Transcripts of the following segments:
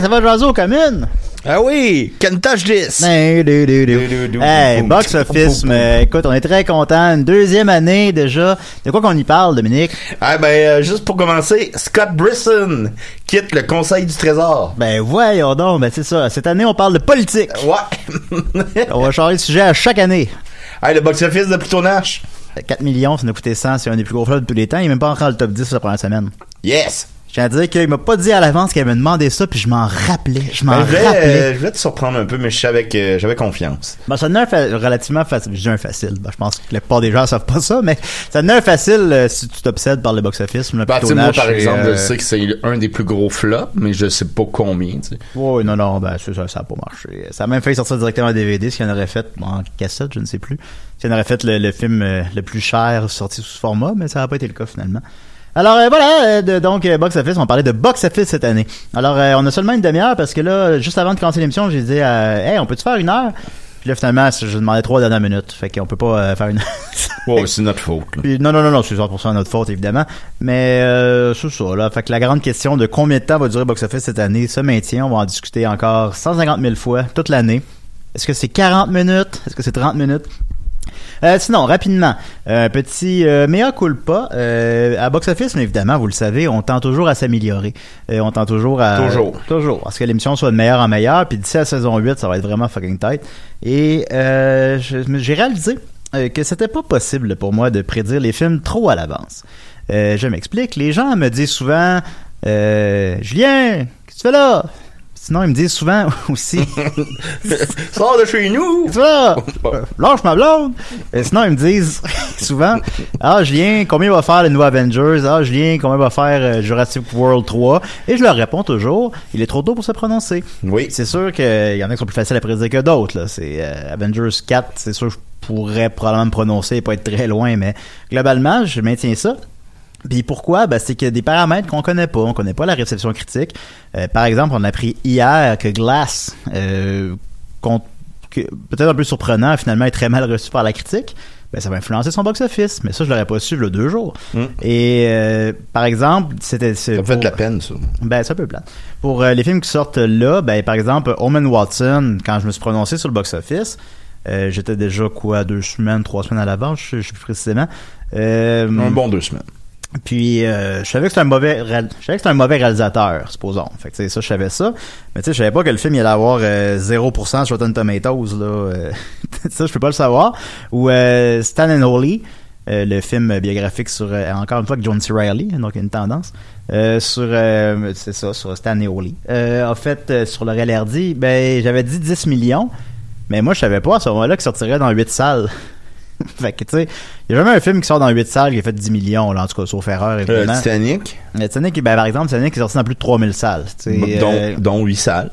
ça va jaser aux communes. Ah oui, can touch this. Ben. Hey, box office, mais écoute, on est très content. Une deuxième année déjà. De quoi qu'on y parle, Dominique? Ah ben, euh, juste pour commencer, Scott Brisson quitte le Conseil du Trésor. Ben voyons donc, ben c'est ça. Cette année, on parle de politique. Ouais. On va changer de sujet à chaque année. hey, le box-office de Pluto Nash. 4 millions, ça nous a coûté 100, c'est un des plus gros flops de tous les temps. Il est même pas rentré dans le top 10 la première semaine. Yes. Je tiens à dire qu'il m'a pas dit à l'avance qu'il avait demandé ça, puis je m'en rappelais. Je m'en Ben, rappelais. euh, je vais te surprendre un peu, mais je suis avec, euh, j'avais confiance. Ben, ça a un fa- relativement facile. Je dis un facile. Ben, je pense que la plupart des gens savent pas ça, mais ça a un facile euh, si tu t'obsèdes par le box-office. Sais, moi, par exemple, euh, je sais que c'est un des plus gros flops, mais je sais pas combien, tu sais. Oui, non, non, ben, c'est ça, ça a pas marché. Ça a même failli sortir directement en DVD, ce qu'il en aurait fait en cassette, je ne sais plus. Ce qu'il en aurait fait le, le film le plus cher sorti sous ce format, mais ça n'a pas été le cas finalement. Alors euh, voilà, euh, de- donc euh, box office, on parlait de box office cette année. Alors euh, on a seulement une demi-heure parce que là, juste avant de commencer l'émission, j'ai dit, euh, hey, on peut-tu faire une heure? Puis là finalement, je demandais trois dernières minutes, fait qu'on peut pas euh, faire une. Ouais, c'est notre faute, là. Puis, non, non, non, non, c'est 100% notre faute, évidemment. Mais euh, c'est ça, là. Fait que la grande question de combien de temps va durer Box Office cette année se maintient. On va en discuter encore 150 000 fois toute l'année. Est-ce que c'est 40 minutes? Est-ce que c'est 30 minutes? Euh, sinon, rapidement, un petit euh, mea culpa. Euh, à Box Office, mais évidemment, vous le savez, on tend toujours à s'améliorer. Euh, on tend toujours à... Toujours. Toujours. Parce que l'émission soit de meilleure en meilleure. Puis d'ici à la saison 8, ça va être vraiment fucking tight. Et euh, j'ai réalisé euh, que c'était pas possible pour moi de prédire les films trop à l'avance. Euh, je m'explique. Les gens me disent souvent euh, Julien, qu'est-ce que tu fais là? Sinon, ils me disent souvent aussi Sors de chez nous! Là? Euh, Lâche ma blonde! Et sinon, ils me disent souvent Ah, Julien, combien va faire le nouveau Avengers? Ah, Julien, combien va faire euh, Jurassic World 3? Et je leur réponds toujours Il est trop tôt pour se prononcer. Oui. C'est sûr qu'il y en a qui sont plus faciles à prédire que d'autres. C'est euh, Avengers 4, c'est sûr que je pourrais probablement me prononcer et pas être très loin, mais globalement, je maintiens ça. Puis pourquoi? Ben, c'est qu'il y a des paramètres qu'on connaît pas. On connaît pas la réception critique. Euh, par exemple, on a appris hier que Glass, euh, peut-être un peu surprenant, finalement est très mal reçu par la critique. Ben, ça va influencer son box-office. Mais ça, je l'aurais pas su le deux jours. Mm. Et euh, par exemple, c'était... Ça me fait de la peine, ça. Ben, c'est un peu plat. Pour euh, les films qui sortent là, ben, par exemple, Omen Watson, quand je me suis prononcé sur le box-office, euh, j'étais déjà, quoi, deux semaines, trois semaines à l'avance, je je sais plus précisément. Euh, Un bon deux semaines. Puis euh, je savais que c'était un mauvais je savais que un mauvais réalisateur, supposons. Fait que ça je savais ça, mais tu sais je savais pas que le film il allait avoir euh, 0% sur Rotten Tomatoes là. euh, ça je peux pas le savoir. Ou euh, Stan and Holy euh, le film biographique sur, euh, encore une fois, John C. Reilly, donc une tendance, euh, sur, euh, c'est ça, sur Stanley Oli. Euh, en fait, euh, sur Laurel Hardy, ben, j'avais dit 10 millions, mais moi, je savais pas à ce moment-là qu'il sortirait dans 8 salles. fait que, tu sais, il y a jamais un film qui sort dans 8 salles qui a fait 10 millions, là, en tout cas, sauf erreur, Euh, évidemment. Titanic, Le Titanic, ben, par exemple, Titanic est sorti dans plus de 3000 salles. tu sais, dont, euh, dont 8 salles.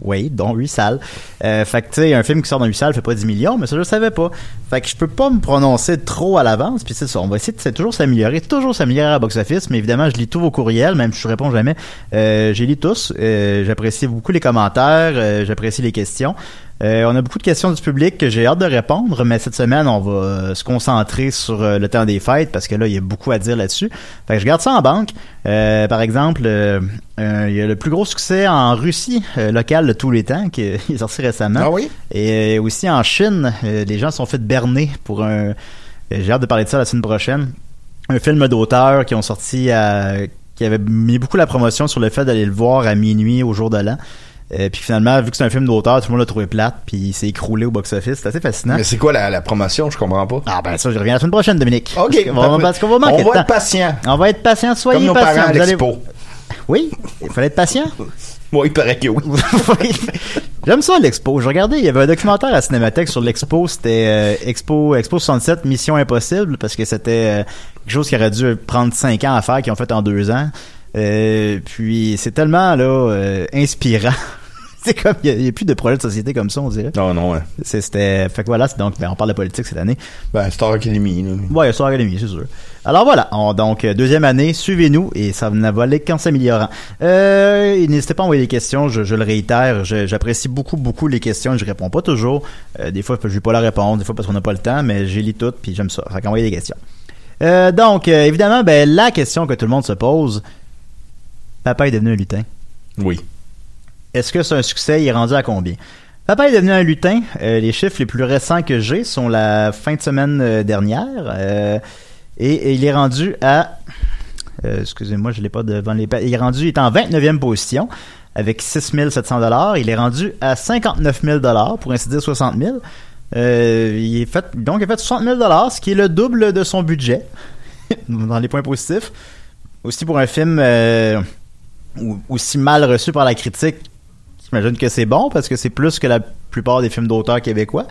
oui, dont 8 salles. Euh, fait que, tu sais, un film qui sort dans 8 salles fait pas 10 millions, mais ça, je le savais pas. Fait que je peux pas me prononcer trop à l'avance, puis c'est ça. On va essayer de c'est toujours s'améliorer, toujours s'améliorer à box-office, mais évidemment, je lis tous vos courriels, même si je réponds jamais. Euh, j'ai lu tous. Euh, j'apprécie beaucoup les commentaires, euh, j'apprécie les questions. Euh, on a beaucoup de questions du public que j'ai hâte de répondre, mais cette semaine, on va euh, se concentrer sur euh, le temps des fêtes parce que là, il y a beaucoup à dire là-dessus. Fait que je garde ça en banque. Euh, par exemple, euh, il y a le plus gros succès en Russie local de tous les temps qui est sorti récemment. Ah oui? Et aussi en Chine, les gens se sont fait berner pour un. J'ai hâte de parler de ça la semaine prochaine. Un film d'auteur qui ont sorti à, qui avait mis beaucoup la promotion sur le fait d'aller le voir à minuit au jour de l'an. Euh, puis finalement, vu que c'est un film d'auteur, tout le monde l'a trouvé plate, puis il s'est écroulé au box-office. C'est assez fascinant. Mais c'est quoi la, la promotion? Je comprends pas. Ah ben ça, je reviens la semaine prochaine, Dominique. OK. Parce qu'on va, parce qu'on va manquer On va être patient. On va être patient. Soyez Comme nos parents à allez- l'expo. Oui, il fallait être patient. Moi, il paraît que oui. Oui. J'aime ça l'expo. Je regardais, il y avait un documentaire à Cinémathèque sur l'expo, c'était euh, Expo Expo 67 Mission Impossible parce que c'était euh, quelque chose qui aurait dû prendre cinq ans à faire qu'ils ont fait en deux ans. Euh, puis c'est tellement là inspirant. c'est comme il n'y a, plus de projet de société comme ça, on dirait. Non, non, ouais. C'était fait que voilà, donc ben, on parle de politique cette année. Ben, Star Academy, là. Ouais, Star Academy, c'est sûr. Alors voilà, on, donc euh, deuxième année, suivez-nous et ça ne va aller qu'en s'améliorant. Euh, N'hésitez pas à envoyer des questions, je, je le réitère, j'apprécie beaucoup beaucoup les questions, je réponds pas toujours. Euh, des fois, je vais pas la répondre, des fois parce qu'on n'a pas le temps, mais j'ai lu toutes puis j'aime ça. Fait qu'envoyez des questions. Euh, donc euh, évidemment, ben la question que tout le monde se pose, papa est devenu un lutin. Oui. Est-ce que c'est un succès? Il est rendu à combien? Papa est devenu un lutin. Euh, les chiffres les plus récents que j'ai sont la fin de semaine euh, dernière. Euh, et, il est rendu à... Excusez-moi, je l'ai pas devant les... Il est rendu, il est en 29e position avec 6 700 dollars. Il est rendu à 59 000 dollars, pour ainsi dire 60 000. Euh, il est fait, donc il a fait 60 000 dollars, ce qui est le double de son budget dans les points positifs. Aussi pour un film aussi mal reçu par la critique, j'imagine que c'est bon parce que c'est plus que la plupart des films d'auteurs québécois.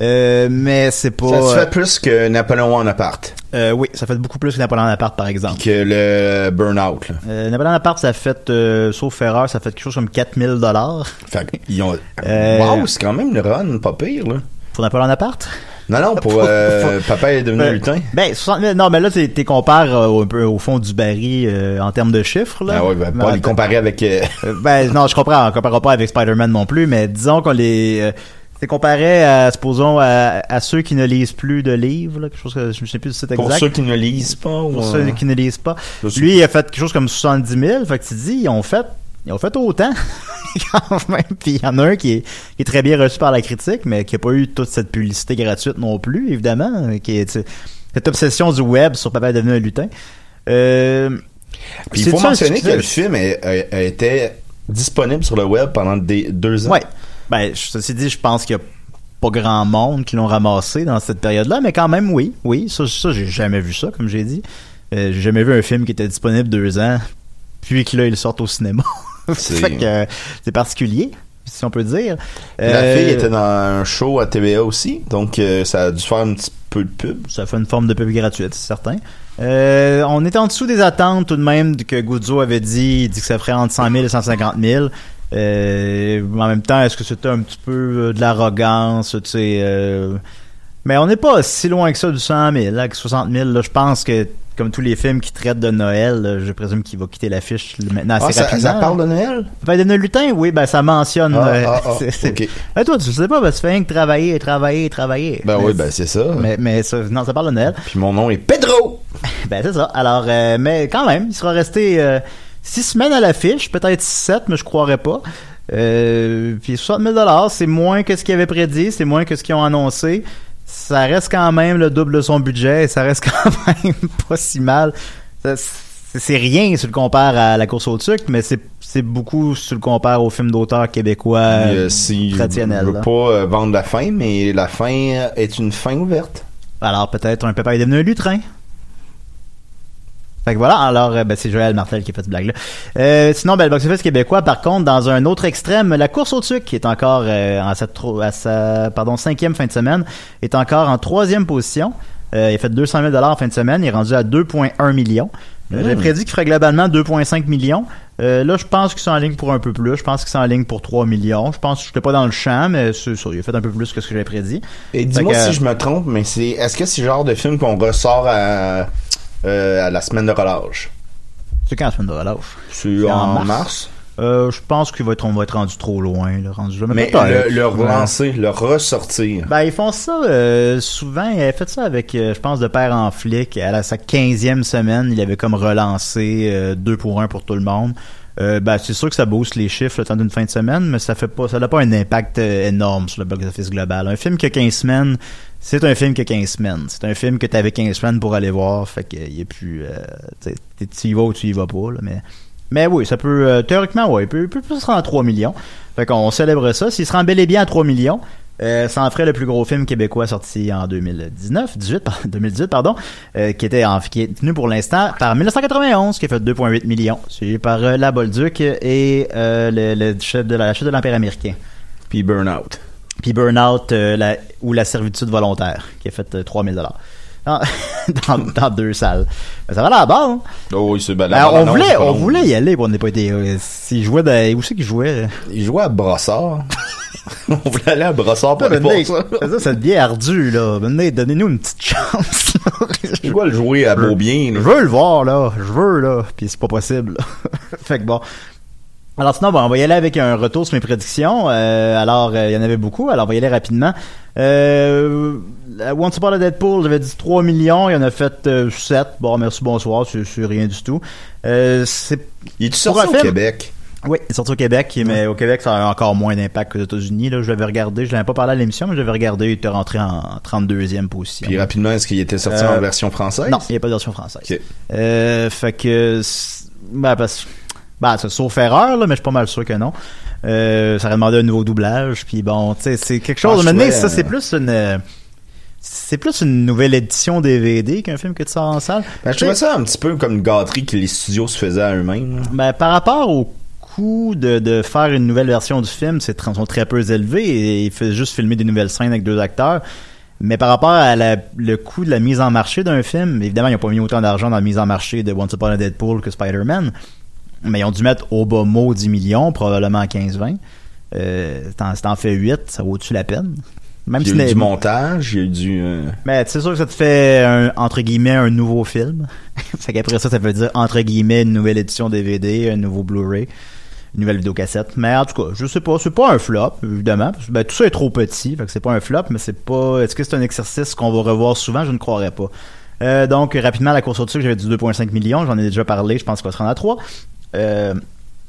Euh, mais c'est pas. Ça se euh, fait plus que Napoléon Bonaparte. euh, oui, ça fait beaucoup plus que Napoléon Bonaparte, par exemple. Que le Burnout, là. Euh, Napoléon Bonaparte, ça fait, euh, sauf erreur, ça fait quelque chose comme 4000 dollars Fait qu'ils ont. Euh, Wow, c'est quand même le run, pas pire, là. pour Napoléon Bonaparte? Non, non, pour. euh, Papa est devenu un Ben, lutin. Ben, 60 000, non, mais là, t'es t'es compares euh, un peu au fond du baril euh, en termes de chiffres, là. Ah ouais, ben, pas les comparer avec. euh, ben non, je comprends, on comparera pas avec Spider-Man non plus, mais disons qu'on les c'est comparé à supposons à, à ceux qui ne lisent plus de livres, là, quelque chose que je ne sais plus du site pour exact. ceux qui ne lisent pas. Pour ou, ceux qui ne lisent pas. Lui, il a fait quelque chose comme 70 000, fait que tu dis, ils ont fait ils ont fait autant quand même. Puis il y en a un qui est, qui est très bien reçu par la critique, mais qui a pas eu toute cette publicité gratuite non plus, évidemment, euh, qui est cette obsession du web sur Papa est devenu un lutin. Euh, Puis il faut mentionner que le film a, été disponible sur le web pendant des, deux ans. Ouais. Ben, ceci dit, je pense qu'il y a pas grand monde qui l'ont ramassé dans cette période-là, mais quand même, oui. Oui, ça, ça j'ai jamais vu ça, comme j'ai dit. Euh, j'ai jamais vu un film qui était disponible deux ans, puis que là, il sorte au cinéma. C'est- particulier, si on peut dire. La Euh, fille était dans un show à TVA aussi, donc euh, ça a dû faire un petit peu de pub. Ça fait une forme de pub gratuite, c'est certain. Euh, on était en dessous des attentes tout de même que Guzzo avait dit. Il dit que ça ferait entre 100 000 et 150 000. Euh, en même temps, est-ce que c'était un petit peu de l'arrogance, tu sais Mais on n'est pas si loin que ça du 100 000, là, avec 60 000. Là, je pense que, comme tous les films qui traitent de Noël, là, je présume qu'il va quitter l'affiche maintenant assez Ah, ça, rapidement. ça parle de Noël? Ben, de Noël lutin, oui, ben ça mentionne. Ah, euh, ah, ah. Ben, toi, tu sais pas, ben, tu fais rien que travailler, travailler, travailler. Ben Mais oui, ben c'est ça. mais, mais ça, non, ça parle de Noël. Puis mon nom est Pedro! Ben c'est ça. Alors, euh, mais quand même, il sera resté euh, six semaines à l'affiche, peut-être sept, mais je croirais pas. Euh, puis 60 000 dollars, c'est moins que ce qu'ils avaient prédit, c'est moins que ce qu'ils ont annoncé. Ça reste quand même le double de son budget, et ça reste quand même pas si mal. C'est rien si tu le compares à la course au sucre, mais c'est c'est beaucoup si tu le compares au film d'auteur québécois euh, si je traditionnel. veux pas euh, vendre la fin, mais la fin est une fin ouverte. Alors peut-être un papa est devenu un lutrin. Fait que voilà, alors euh, ben, c'est Joël Martel qui a fait cette blague-là. Euh, sinon, ben, le box-office québécois, par contre, dans un autre extrême, la course au tuc, qui est encore euh, en à sa pardon, cinquième fin de semaine, est encore en troisième position. Euh, il a fait 200 000 en fin de semaine, il est rendu à 2,1 millions. Euh, J'avais prédit qu'il ferait globalement 2,5 millions. Euh, là, je pense qu'ils sont en ligne pour un peu plus. Je pense qu'ils sont en ligne pour 3 millions. Je pense que je n'étais pas dans le champ, mais c'est ça, il a fait un peu plus que ce que j'avais prédit. Et dis-moi si je me trompe, mais c'est est-ce que c'est le genre de film qu'on ressort à, euh, à la semaine de relâche? C'est quand la semaine de relâche? C'est en en, mars. mars. Euh, je pense qu'il va être, on va être rendu trop loin, là, rendu là. Mais le, le Ouais. relancer, le ressortir. Ben, ils font ça euh, souvent. Il avait fait ça avec, euh, je pense, de père en flic. À la, sa 15e semaine, il avait comme relancé euh, deux pour un pour tout le monde. Ben, c'est sûr que ça booste les chiffres le temps d'une fin de semaine, mais ça fait pas, ça n'a pas un impact énorme sur le box-office global. Un film qui a 15 semaines, c'est un film qui a 15 semaines. C'est un film que tu avais 15 semaines pour aller voir, fait qu'il y a plus, euh, tu y vas ou tu y vas pas, là, mais, mais oui, ça peut, euh, théoriquement, ouais, il peut, peut plus se rendre à 3 millions. Fait qu'on célèbre ça. S'il se rend bel et bien à 3 millions, euh, ça en ferait le plus gros film québécois sorti en 2019, 18, par- 2018, pardon, qui était en, qui est tenu pour l'instant par 1991, qui a fait 2,8 millions, suivi par euh, La Bolduc et le, le chef de la chef de l'Empire américain. Puis Burnout. Puis Burnout euh, la- ou La servitude volontaire, qui a fait euh, 3000 dollars. Dans, dans, dans deux salles. Ben, ça va la barre. Hein? Oh oui, c'est ben, on voulait, on voulait y aller, puis on n'a pas été. euh, jouait, dans, où c'est qu'il jouait? Il jouait à Brossard. on voulait aller à Brossard pour Ben, Nate, ça. ça, c'est bien ardu, là. Donnez-nous une petite chance. là. Je dois le jouer à Beaubien. Je veux le voir, là. Je veux, là. Puis c'est pas possible. fait que bon. Alors sinon, bon, on va y aller avec un retour sur mes prédictions. Euh, alors, euh, il y en avait beaucoup. Alors, on va y aller rapidement. Euh, Once Upon a Deadpool, j'avais dit 3 millions. Il y en a fait euh, 7. Bon, merci, bonsoir. C'est rien du tout. Euh, c'est Il est sorti au film- Québec? oui, il est sorti au Québec, mais au Québec, ça a encore moins d'impact qu'aux États-Unis. Là, je l'avais regardé, je l'avais pas parlé à l'émission, mais je l'avais regardé, il était rentré en 32e position. Puis rapidement, est-ce qu'il était sorti Euh, en version française? Non, il n'y a pas de version française. Euh, fait que, ben, parce, ben, c'est sauf erreur, là, mais je suis pas mal sûr que non. Euh, ça aurait demandé un nouveau doublage, puis bon, tu sais, c'est quelque chose. Ah, maintenant, ça, c'est euh, plus une, c'est plus une nouvelle édition DVD qu'un film que tu sors en salle. Ben, je trouvais ça un petit peu comme une gâterie que les studios se faisaient à eux-mêmes. Ben, par rapport au coût de, de faire une nouvelle version du film, c'est sont très peu élevés et il fait juste filmer des nouvelles scènes avec deux acteurs. Mais par rapport à la- le coût de la mise en marché d'un film, évidemment, ils n'ont pas mis autant d'argent dans la mise en marché de Once Upon a Deadpool que Spider-Man. Mais ils ont dû mettre au bas mot 10 millions, probablement 15-20. Euh, t'en, si t'en fais 8, ça vaut-tu la peine? Même Il y si a eu les- du montage, il y a eu du... euh, mais c'est sûr que ça te fait un, entre guillemets un nouveau film. fait qu'après ça, ça veut dire entre guillemets une nouvelle édition DVD, un nouveau Blu-ray, une nouvelle vidéocassette. Mais en tout cas, je sais pas, c'est pas un flop, évidemment. parce que, ben, tout ça est trop petit, fait que c'est pas un flop, mais c'est pas. Est-ce que c'est un exercice qu'on va revoir souvent? Je ne croirais pas. Euh, donc, rapidement, la course au-dessus, j'avais dit 2,5 millions, j'en ai déjà parlé, je pense qu'on va se rendre à 3. Euh,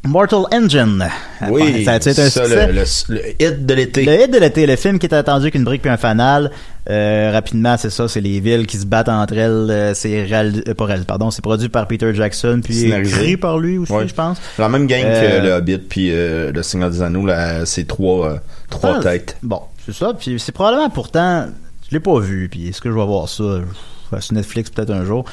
Mortal Engine. Oui, ça a été un ça, succès? le, le- le hit de l'été. Le hit de l'été, le film qui était attendu qu'une brique puis un fanal. Euh, rapidement, c'est ça, c'est les villes qui se battent entre elles. euh, c'est réal- euh, pas pardon, c'est produit par Peter Jackson puis écrit par lui aussi, Ouais. je pense. La même gang Euh, que le Hobbit puis le Seigneur des Anneaux, là, c'est trois, trois Ah, têtes. Bon, c'est ça. Puis c'est probablement pourtant, je l'ai pas vu. Puis est-ce que je vais voir ça? Sur Netflix peut-être un jour?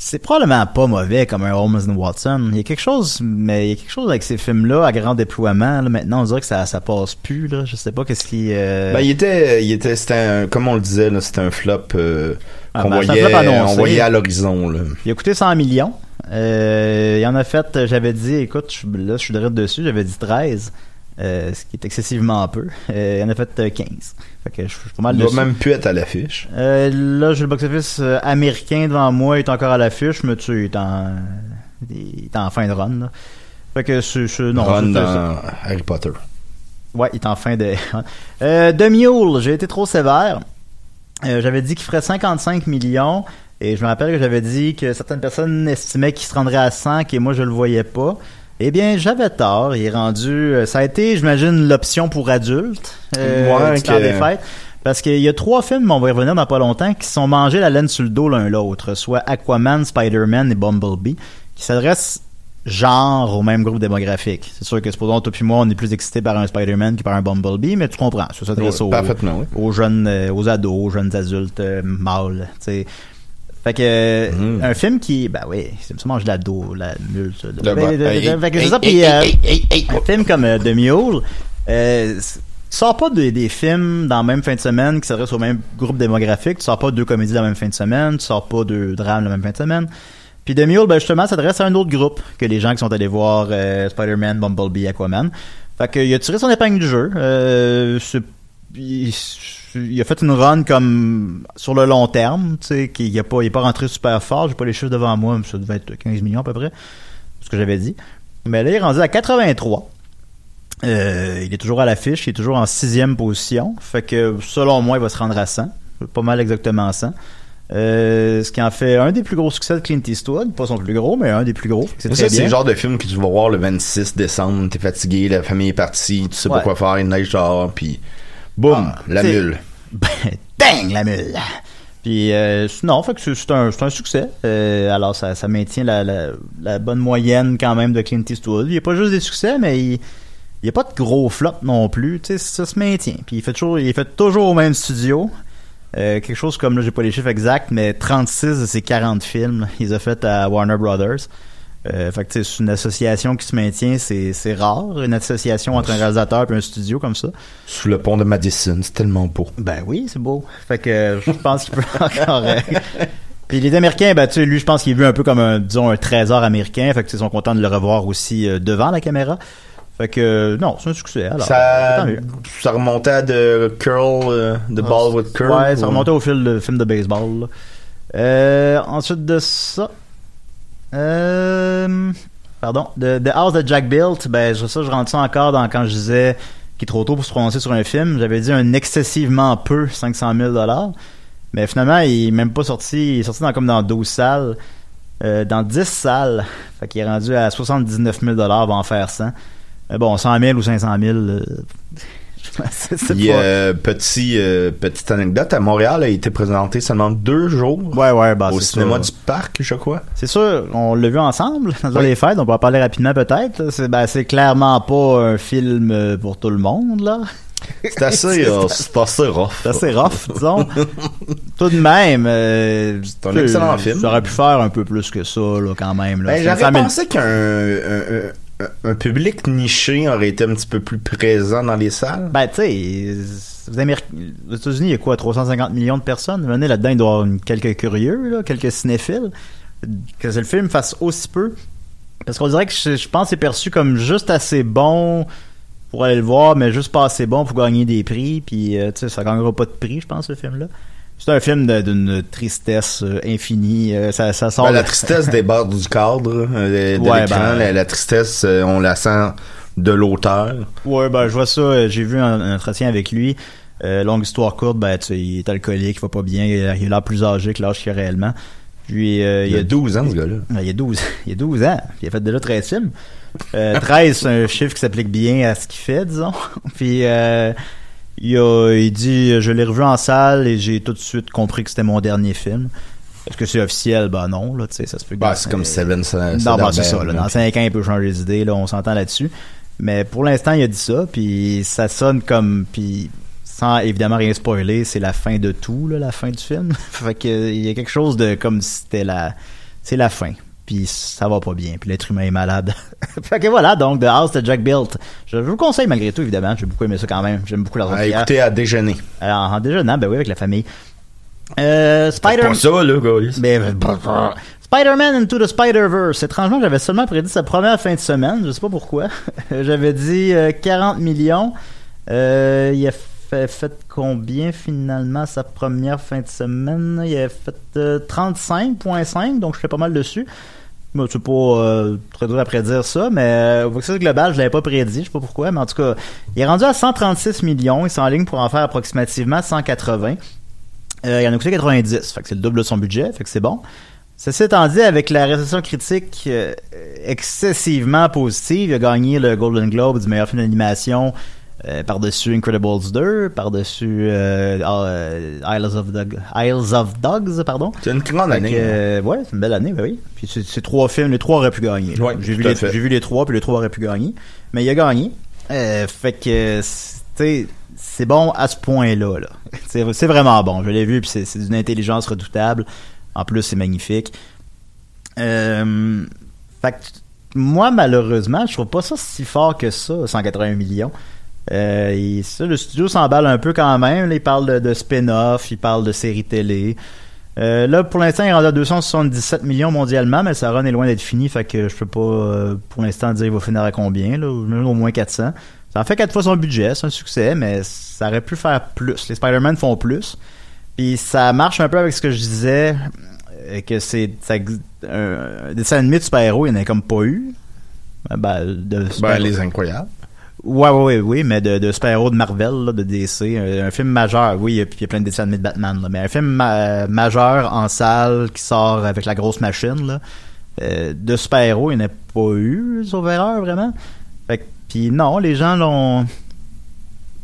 C'est probablement pas mauvais comme un Holmes and Watson. Il y a quelque chose, mais il y a quelque chose avec ces films-là à grand déploiement. là. maintenant, on dirait que ça, ça passe plus. Là. Je sais pas qu'est-ce qui. euh, Ben, il était, il était, c'était un, comme on le disait, c'était un flop euh, Ah, qu'on ben, un voyait, flop annoncé. on voyait à l'horizon. Il a coûté 100 millions. Euh, il en a fait, j'avais dit, écoute, je, là, je suis direct dessus, j'avais dit 13, euh, ce qui est excessivement peu. Euh, il en a fait euh, 15. Fait que je, je suis pas mal Il doit même plus être à l'affiche. Euh, là, j'ai le box-office euh, américain devant moi, il est encore à l'affiche, mais tu il est en, il est en fin de run. Là. Fait que c'est, non, Run dans Harry Potter. Ouais, il est en fin de. euh, The Mule, j'ai été trop sévère. Euh, j'avais dit qu'il ferait 55 millions. Et je me rappelle que j'avais dit que certaines personnes estimaient qu'il se rendrait à 100, et moi je le voyais pas. Eh bien, j'avais tort. Il est rendu. euh, Ça a été, j'imagine, l'option pour adultes. Euh, Ouais, du temps que- des fêtes. Parce qu'il y a trois films, on va y revenir dans pas longtemps, qui sont mangés la laine sur le dos l'un l'autre, soit Aquaman, Spider-Man et Bumblebee, qui s'adressent genre au même groupe démographique. C'est sûr que supposons toi puis moi, on est plus excité par un Spider-Man que par un Bumblebee, mais tu comprends. Ça s'adresse aux, parfaitement, oui. aux jeunes, euh, aux ados, aux jeunes adultes euh, mâles. tu sais. Fait que Mhm. un film qui, ben oui, c'est mange la dos, la mule, ça. Le- Ben, de- hey, de- fait que hey, c'est ça, puis, euh, hey, un film comme euh, The Mule, euh, sors pas de- des films dans la même fin de semaine qui s'adressent au même groupe démographique. Tu sors pas deux comédies la même fin de semaine. Tu sors pas deux drames la même fin de semaine. Puis The Mule, ben justement, s'adresse à un autre groupe que les gens qui sont allés voir euh, Spider-Man, Bumblebee, Aquaman. Fait que, il a tiré son épingle du jeu. Euh, c'est- il, il a fait une run comme sur le long terme, tu sais, qu'il il a pas, il est pas rentré super fort. J'ai pas les chiffres devant moi, mais ça devait être 15 millions à peu près, ce que j'avais dit. Mais là, il est rendu à 83. Euh, il est toujours à l'affiche, il est toujours en sixième position. Fait que selon moi, il va se rendre à 100. Pas mal exactement 100. Euh, ce qui en fait un des plus gros succès de Clint Eastwood. Pas son plus gros, mais un des plus gros. C'est très bien. le genre de film que tu vas voir le 26 décembre, t'es fatigué, la famille est partie, tu sais Ouais. pas quoi faire, il neige dehors, puis boum, Ah, la mule. Ben, dang, la mule! Puis, euh, non, fait que c'est un, succès. Euh, alors, ça, ça maintient la, la, la bonne moyenne quand même de Clint Eastwood. Il n'y a pas juste des succès, mais il n'y a pas de gros flop non plus. Tu sais, ça se maintient. Puis, il fait toujours, il fait toujours au même studio. Euh, quelque chose comme, là, j'ai pas les chiffres exacts, mais 36 de ses 40 films, il les a fait à Warner Brothers. Euh, fait que, c'est une association qui se maintient, c'est c'est rare, une association entre un réalisateur et un studio comme ça. Sous le pont de Madison, c'est tellement beau. Ben oui, c'est beau. Fait que euh, je pense qu'il peut encore. euh, Puis les Américains, ben tu sais, lui, je pense qu'il est vu un peu comme un, disons, un trésor américain. Fait que ils sont contents de le revoir aussi devant la caméra. Fait que euh, non, c'est un succès. Alors, ça, remontait à de curl, euh, de ball with curl. Ouais, ça remontait au fil de film de baseball. Euh, ensuite de ça, euh, pardon, The, House that Jack Built, ben je- ça je rentre ça encore dans quand je disais qu'il est trop tôt pour se prononcer sur un film. J'avais dit un excessivement peu 500 000 dollars, mais finalement il est même pas sorti. Il est sorti comme dans 12 salles, euh, dans 10 salles. Fait qu'il est rendu à 79 000 dollars, va en faire 100. Mais bon, 100 000 ou 500 000, euh, Il, euh, petit, euh, petite anecdote, à Montréal, a été présenté seulement deux jours Ouais, ouais, bah, au cinéma du parc, je crois. C'est sûr, on l'a vu ensemble dans Oui. les fêtes, on va en parler rapidement peut-être. C'est ben, c'est clairement pas un film euh, pour tout le monde, là. C'est assez, c'est assez rough. C'est assez rough, disons. tout de même, euh, C'est un excellent film. Ça aurait pu faire un peu plus que ça, là, quand même. Là. Ben, 500 j'aurais 000 pensé qu'un un, public niché aurait été un petit peu plus présent dans les salles? Ben, tu sais, aux États-Unis, il y a quoi, 350 millions de personnes? Venez là-dedans, il doit y avoir quelques curieux, là, quelques cinéphiles. Que le film fasse aussi peu. Parce qu'on dirait que je, je pense que c'est perçu comme juste assez bon pour aller le voir, mais juste pas assez bon pour gagner des prix. Puis, euh, tu sais, ça gagnera pas de prix, je pense, ce film-là. C'est un film de- d'une tristesse euh, infinie. euh, ça, ça sort Ben, la de- tristesse déborde du cadre de Ouais, ben- la, la tristesse, on la sent de l'auteur. Ouais, ben je vois ça. euh, J'ai vu un, un entretien avec lui. Euh, longue histoire courte, ben tu sais, il est alcoolique, il va pas bien, il a l'air plus âgé que l'âge qu'il a réellement. Puis euh, Il y a 12 ans, ce gars-là. Il y a 12, il y a 12 ans. Il a fait déjà 13 films. Euh, 13, c'est un chiffre qui s'applique bien à ce qu'il fait, disons. Puis euh, il, a, il dit Je l'ai revu en salle et j'ai tout de suite compris que c'était mon dernier film. Est-ce que c'est officiel? Ben non, là, tu sais, ça se peut que Ben, dans- c'est comme Seven Sa- non, ben, c'est Soderbergh, ça. Là, dans 5 ans, il peut changer d'idée. Là, on s'entend là-dessus. Mais pour l'instant, il a dit ça. Puis ça sonne comme. Puis sans évidemment rien spoiler, c'est la fin de tout, là, la fin du film. fait que il y a quelque chose de comme si c'était la. C'est la fin. Puis ça va pas bien. Puis l'être humain est malade. fait que voilà, donc The House de Jack Built. Je vous le conseille malgré tout, évidemment. J'ai beaucoup aimé ça quand même. J'aime beaucoup la À écouter à déjeuner. Alors, en déjeunant, ben oui, avec la famille. Euh, Spider... Pas ça, là. Mais, euh, Spider-Man Into the Spider-Verse. Étrangement, j'avais seulement prédit sa première fin de semaine. Je sais pas pourquoi. j'avais dit euh, 40 millions. Euh, il a fait, fait combien finalement sa première fin de semaine? Il a fait euh, 35.5, donc je fais pas mal dessus. C'est pas euh, très dur à prédire ça, mais euh, au succès global, je l'avais pas prédit, je sais pas pourquoi, mais en tout cas, il est rendu à 136 millions, il s'enligne pour en faire approximativement 180. Euh, il en a coûté 90, fait que c'est le double de son budget, fait que c'est bon. Ceci étant dit, avec la réception critique euh, excessivement positive, il a gagné le Golden Globe du meilleur film d'animation Euh, par-dessus Incredibles 2, par-dessus euh, euh, Isles, of Dog- Isles of Dogs, pardon. C'est une grande année. que, euh, ouais, c'est une belle année, ben oui. Puis c'est c'est trois films, les trois auraient pu gagner. Ouais, j'ai vu, les- j'ai vu les trois, puis les trois auraient pu gagner. Mais il a gagné. Fait que, c'est- tu sais, c'est bon à ce point-là. Là. C'est c'est vraiment bon. Je l'ai vu, puis c'est c'est d'une intelligence redoutable. En plus, c'est magnifique. Euh, fait que, moi, malheureusement, je trouve pas ça si fort que ça, 181 millions. Euh, ça, le studio s'emballe un peu quand même. Là, il parle de, de spin-off, il parle de séries télé. Euh, là, pour l'instant, il est rendu à 277 millions mondialement, mais sa run est loin d'être finie, fait que je peux pas, euh, pour l'instant, dire il va finir à combien, là, au moins 400. Ça en fait quatre fois son budget, c'est un succès, mais ça aurait pu faire plus. Les Spider-Man font plus. Puis ça marche un peu avec ce que je disais, que c'est un, un dessin animé de super-héros, il n'y en a comme pas eu. Ben, de Ben, les incroyables. Ouais, ouais, ouais, oui, mais de, de super-héros de Marvel, là, de DC. Un, un film majeur, oui, a- il y a plein de dessins de Batman, là, mais un film ma- majeur en salle qui sort avec la grosse machine, là, euh, de super-héros, il n'y en a pas eu, sauf erreur, vraiment. Fait que, puis non, les gens l'ont...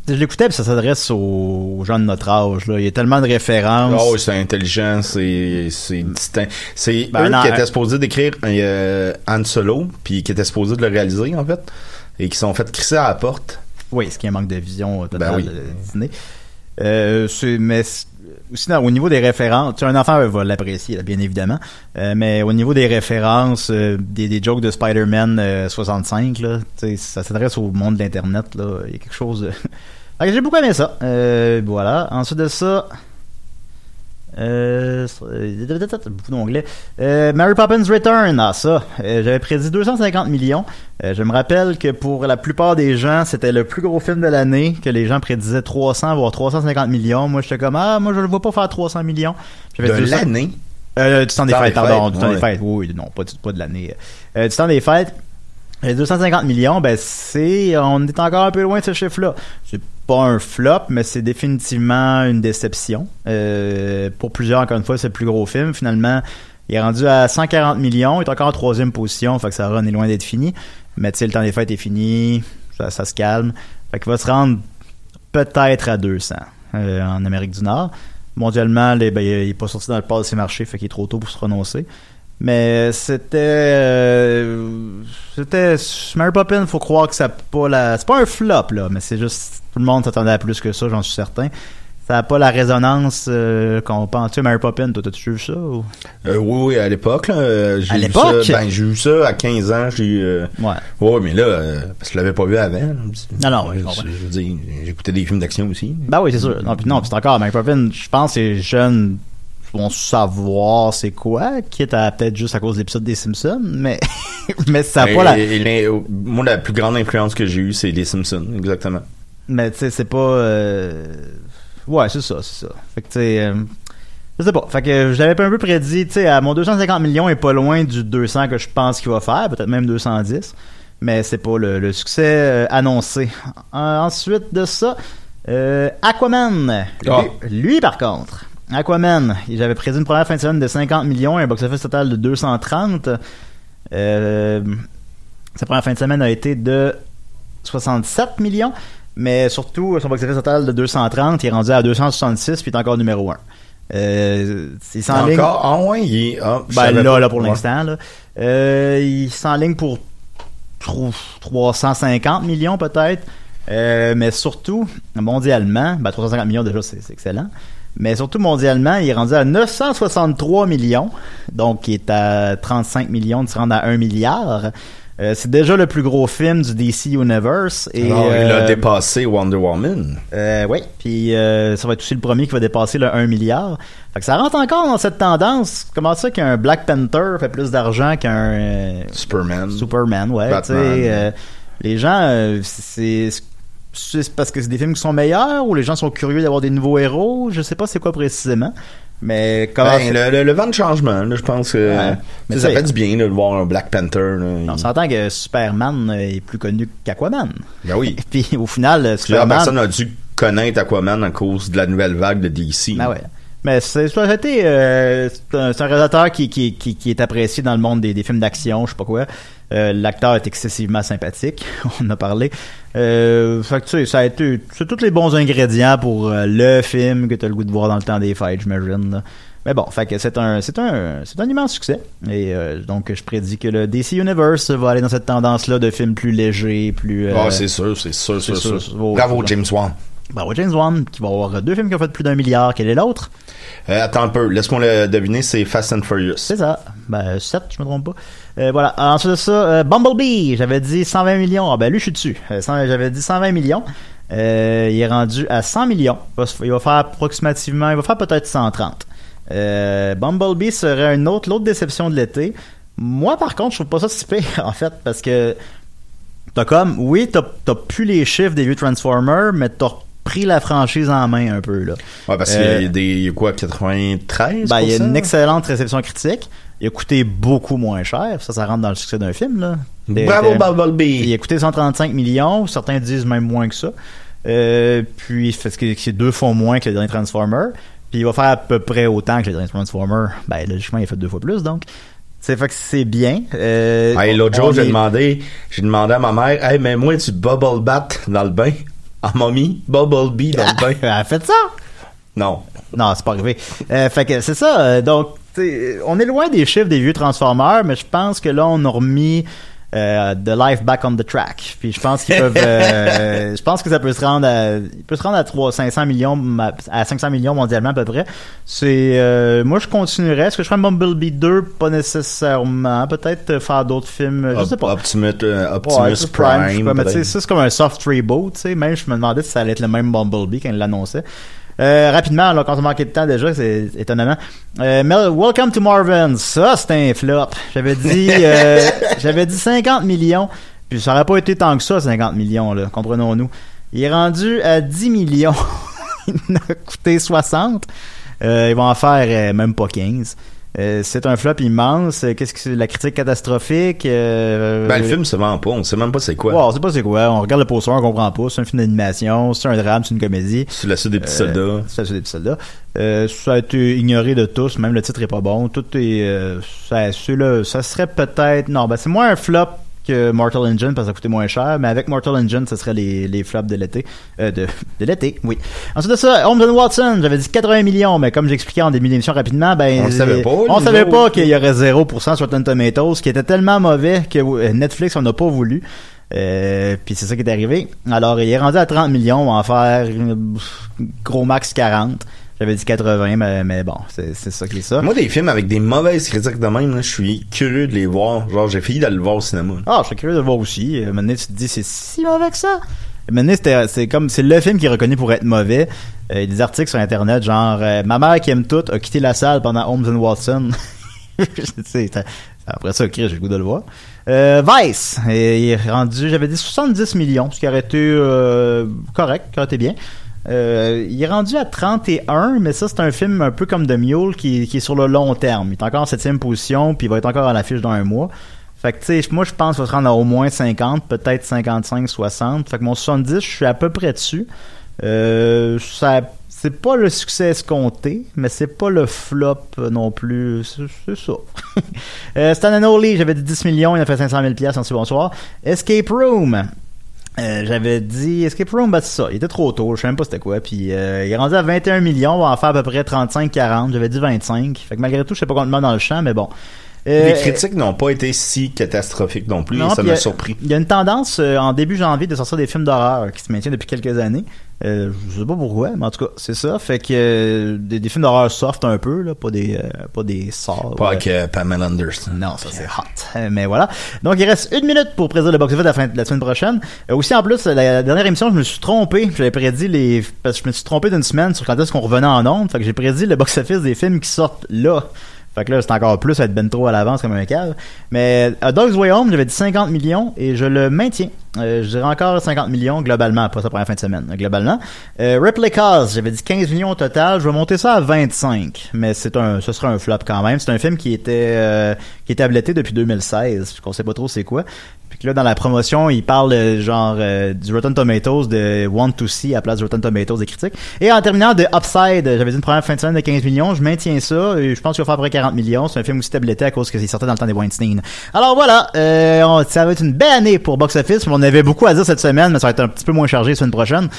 Je l'écoutais, puis ça s'adresse aux, aux gens de notre âge, là. Il y a tellement de références. Oh, c'est intelligent, c'est c'est distinct. C'est Ben, eux non, qui euh, étaient supposés d'écrire euh, Han Solo, puis qui étaient supposés de le réaliser, en fait, et qui sont fait crisser à la porte. Oui, ce qui est un manque de vision euh, totale Ben oui. de Disney. Euh, mais dans- au niveau des références, un enfant va l'apprécier, là, bien évidemment. Euh, mais au niveau des références, euh, des, des jokes de Spider-Man euh, 65, là, tu sais, ça s'adresse au monde de l'internet. Là, il y a quelque chose. De... J'ai beaucoup aimé ça. Euh, voilà. Ensuite de ça. Euh, beaucoup d'onglets. Euh, Mary Poppins Return, ah ça, euh, j'avais prédit 250 millions. Euh, je me rappelle que pour la plupart des gens, c'était le plus gros film de l'année, que les gens prédisaient 300 voire 350 millions. Moi, j'étais comme ah, moi je le vois pas faire 300 millions. De 200 l'année? du temps des fêtes, pardon, du temps des fêtes. Oui, non, pas, de l'année. Du temps des fêtes. Les 250 millions, ben c'est, on est encore un peu loin de ce chiffre-là. C'est pas un flop, mais c'est définitivement une déception. Euh, pour plusieurs, encore une fois, c'est le plus gros film. Finalement, il est rendu à 140 millions. Il est encore en troisième position, fait que ça run est loin d'être fini. Mais tu sais, le temps des fêtes est fini, ça, se calme. Fait qu'il va se rendre peut-être à 200 euh, en Amérique du Nord. Mondialement, ben, il n'est pas sorti dans le pas de ses marchés, fait qu'il est trop tôt pour se prononcer. Mais c'était, euh, c'était Mary Poppins. Faut croire que ça pas la, c'est pas un flop là, mais c'est juste tout le monde s'attendait à plus que ça, j'en suis certain. Ça a pas la résonance euh, qu'on pense. Tu sais, Mary Poppins, toi, t'as-tu vu ça ou? Euh, oui, oui, à l'époque, là. euh, j'ai À vu l'époque? ça- Ben, j'ai vu ça à 15 ans. J'ai. Euh... Ouais. Ouais, mais là, euh, parce que je l'avais pas vu avant. Non, non, ouais, je veux dire, j'écoutais des films d'action aussi. Ben oui, c'est sûr. Non, puis non, c'est encore Mary Poppins. Je pense que les jeunes vont savoir c'est quoi, quitte à peut-être juste à cause de l'épisode des Simpsons, mais mais ça a Et- pas la. et moi, la plus grande influence que j'ai eue, c'est les Simpsons, exactement. Mais tu sais, c'est pas. euh, Ouais, c'est ça, c'est ça. Fait que tu sais. euh, Je sais pas. Fait que j'avais un peu prédit, tu sais, à mon 250 millions est pas loin du 200 que je pense qu'il va faire, peut-être même 210. Mais c'est pas le, le succès euh, annoncé. Ensuite de ça, euh, Aquaman. Lui, Ah. lui, par contre, Aquaman, j'avais prédit une première fin de semaine de 50 millions et un box-office total de 230. Euh, sa première fin de semaine a été de 67 millions, mais surtout son box-office total de 230, il est rendu à 266 puis il est encore numéro 1. Euh, il s'enligne- Encore? Ah ouais, il est... je ben là, pas. là pour Ouais. l'instant, là. Euh, il s'enligne pour tro- 350 millions peut-être. Euh, mais surtout, mondialement, ben 350 millions déjà, c'est c'est excellent. Mais surtout mondialement, il est rendu à 963 millions. Donc, il est à 35 millions de se rendre à 1 milliard. Euh, c'est déjà le plus gros film du DC Universe. Et, Alors, il a euh, dépassé Wonder Woman. euh, oui, puis euh, ça va être aussi le premier qui va dépasser le 1 milliard. Fait que ça rentre encore dans cette tendance. Comment ça qu'un Black Panther fait plus d'argent qu'un Superman. Superman, ouais. Batman. les gens, c'est c'est parce que c'est des films qui sont meilleurs ou les gens sont curieux d'avoir des nouveaux héros? Je sais pas c'est quoi précisément, mais comment Ben, le, le, le vent de changement, là, je pense que Ouais. Mais ça fait du bien là, de voir un Black Panther. Là. on s'entend que Superman est plus connu qu'Aquaman. Ben oui. Puis au final, Plusieurs Superman. personnes ont dû connaître Aquaman à cause de la nouvelle vague de DC. Ben ouais. Mais c'est ça a euh, un, c'est un réalisateur qui, qui, qui, qui est apprécié dans le monde des, des films d'action, je sais pas quoi. Euh, L'acteur est excessivement sympathique, on en a parlé. Euh, fait que tu sais, ça a été c'est tous les bons ingrédients pour euh, le film que tu as le goût de voir dans le temps des fêtes, j'imagine. Mais bon, fait que c'est un c'est un c'est un immense succès et euh, donc je prédis que le DC Universe va aller dans cette tendance là de films plus légers, plus Ah, c'est sûr, c'est sûr, c'est sûr. Bravo, James Wan. Bravo James Wan qui va avoir deux films qui ont fait plus d'un milliard, quel est l'autre? Attends un peu, laisse-moi le deviner, c'est Fast and Furious. C'est ça. Ben, 7, je me trompe pas. Euh, voilà. Ensuite de ça, euh, Bumblebee, j'avais dit 120 millions. Ah ben, lui, je suis dessus. Euh, 100 j'avais dit 120 millions. Euh, il est rendu à 100 millions. Il va, se- il va faire approximativement, il va faire peut-être 130. Euh, Bumblebee serait une autre, l'autre déception de l'été. Moi, par contre, je trouve pas ça si pire, en fait, parce que t'as comme, oui, t'as, t'as plus les chiffres des vieux Transformers, mais t'as repris la franchise en main un peu, là. Ouais, parce qu'il Euh, y a des, il y a quoi, 93 Ben, il y a une excellente réception critique. Il a coûté beaucoup moins cher. Ça, ça rentre dans le succès d'un film, là. Des- Bravo, des- Bumblebee! Il a coûté 135 millions. Certains disent même moins que ça. Euh, puis, parce que c'est deux fois moins que le dernier Transformer. Puis, il va faire à peu près autant que le dernier Transformer. Ben, logiquement, il a fait deux fois plus, donc. C'est fait que c'est bien. Euh, Hey, l'autre jour, j'ai est- demandé, j'ai demandé à ma mère, hey, mais moi, du bubble bath dans le bain. Ah, mamie, bubble bee dans le bain. Elle a fait ça! Non. Non, c'est pas arrivé. Euh, fait que c'est ça. euh, donc, tu on est loin des chiffres des vieux Transformers, mais je pense que là, on a remis euh, The Life Back on the Track. Puis je pense qu'ils peuvent. euh, je pense que ça peut se rendre à. Il peut se rendre à 3, 500 millions, à 500 millions mondialement à peu près. C'est. euh, moi, je continuerais. Est-ce que je ferais un Bumblebee 2 Pas nécessairement. Peut-être faire d'autres films. Je sais pas. Optimus, Ouais, Optimus Prime. je sais pas, mais tu sais, ça, c'est comme un soft reboot, tu sais. Même, je me demandais si ça allait être le même Bumblebee quand il l'annonçait. Euh, rapidement, là, quand on manquait de temps déjà, c'est étonnamment. Euh, Mel- Welcome to Marvin. Ça, c'est un flop. J'avais dit, euh, j'avais dit 50 millions. Puis ça aurait pas été tant que ça, 50 millions, là. Comprenons-nous. Il est rendu à 10 millions. il a coûté 60. Euh, ils vont en faire euh, même pas 15. Euh, c'est un flop immense. Euh, Qu'est-ce que c'est? La critique catastrophique. euh, Ben, le film se vend pas, on sait même pas c'est quoi. Ouais, on sait pas c'est quoi. On regarde le poster, on comprend pas. C'est un film d'animation, c'est un drame, c'est une comédie. C'est la suite des petits soldats. C'est la suite des petits soldats. Euh, ça a été ignoré de tous. Même le titre est pas bon. Tout est, ça, celui-là, ça serait peut-être, non, ben c'est moins un flop que Mortal Engine parce que ça coûtait moins cher, mais avec Mortal Engine, ce serait les, les flops de l'été. Euh, de, de l'été, oui. Ensuite de ça, Holmes Watson, j'avais dit 80 millions, mais comme j'expliquais en début d'émission rapidement, ben, On savait pas, on savait pas qu'il y aurait 0% sur Rotten Tomatoes, qui était tellement mauvais que euh, Netflix on a pas voulu. Euh, puis c'est ça qui est arrivé. Alors, il est rendu à 30 millions, on va en faire euh, gros max 40. J'avais dit 80, mais, mais bon, c'est ça qui est ça. Moi, des films avec des mauvaises critiques de même, là, je suis curieux de les voir. Genre, j'ai failli d'aller le voir au cinéma. Ah, je suis curieux de le voir aussi. Euh, Maintenant, tu te dis, c'est si mauvais que ça. Maintenant, c'est comme, c'est le film qui est reconnu pour être mauvais. Euh, il y a des articles sur Internet, genre, euh, ma mère qui aime tout a quitté la salle pendant Holmes and Watson. Après ça, Chris, j'ai le goût de le voir. Euh, Vice, il est rendu, j'avais dit 70 millions, ce qui aurait été euh, correct, qui aurait été bien. Euh, il est rendu à 31, mais ça, c'est un film un peu comme The Mule qui, est sur le long terme. Il est encore en septième position, puis il va être encore à l'affiche dans un mois. Fait que, tu sais, moi, je pense qu'il va se rendre à au moins 50, peut-être 55, 60. Fait que mon 70, je suis à peu près dessus. Euh, ça, c'est pas le succès escompté, mais c'est pas le flop non plus. C'est, ça. euh, Stan j'avais dit 10 millions, il a fait 500 000 pièces en bonsoir. Escape Room. Euh, j'avais dit Escape Room, bah c'est ça. Il était trop tôt, je sais même pas c'était quoi. Puis euh, il est rendu à 21 millions, on va en faire à peu près 35-40. J'avais dit 25. Fait que malgré tout, je sais pas complètement dans le champ, mais bon. Euh, Les critiques n'ont pas été si catastrophiques non plus, non, et ça m'a a- surpris. Il y a une tendance euh, en début janvier de sortir des films d'horreur qui se maintient depuis quelques années. Euh, je sais pas pourquoi, mais en tout cas, c'est ça. Fait que euh, des, des films d'horreur soft un peu, là, pas des euh, pas des sorts. Pas euh, Pamela Anderson. Non, ça c'est hot. Euh, Mais voilà. Donc il reste une minute pour prédire le box-office de la, fin de la semaine prochaine. Euh, aussi en plus, la, la dernière émission, je me suis trompé. J'avais prédit les parce que je me suis trompé d'une semaine sur quand est-ce qu'on revenait en ondes. Fait que j'ai prédit le box-office des films qui sortent là. Fait que là, c'est encore plus à être ben trop à l'avance comme un cave. Mais à Dog's Way Home, j'avais dit 50 millions et je le maintiens. Euh, je dirais encore 50 millions globalement, pas sa première fin de semaine, globalement. Euh, Replicas, j'avais dit 15 millions au total. Je vais monter ça à 25, mais c'est un, ce sera un flop quand même. C'est un film qui était, euh, qui était abletté depuis 2016, qu'on sait pas trop c'est quoi. Puis que là, dans la promotion, il parle euh, genre euh, du Rotten Tomatoes de Want to See à la place du Rotten Tomatoes des critiques. Et en terminant de Upside, j'avais dit une première fin de semaine de 15 millions, je maintiens ça. Et je pense qu'il va faire à peu près 40 millions. C'est un film aussi tabletté à cause que c'est sorti dans le temps des Weinstein. Alors voilà, euh, on- ça va être une belle année pour Box Office. On avait beaucoup à dire cette semaine, mais ça va être un petit peu moins chargé la semaine prochaine.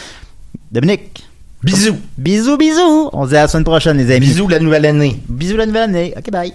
Dominique. Bisous. Bisous, bisous. On se dit à la semaine prochaine, les amis. Bisous la nouvelle année. Bisous la nouvelle année. Ok, bye.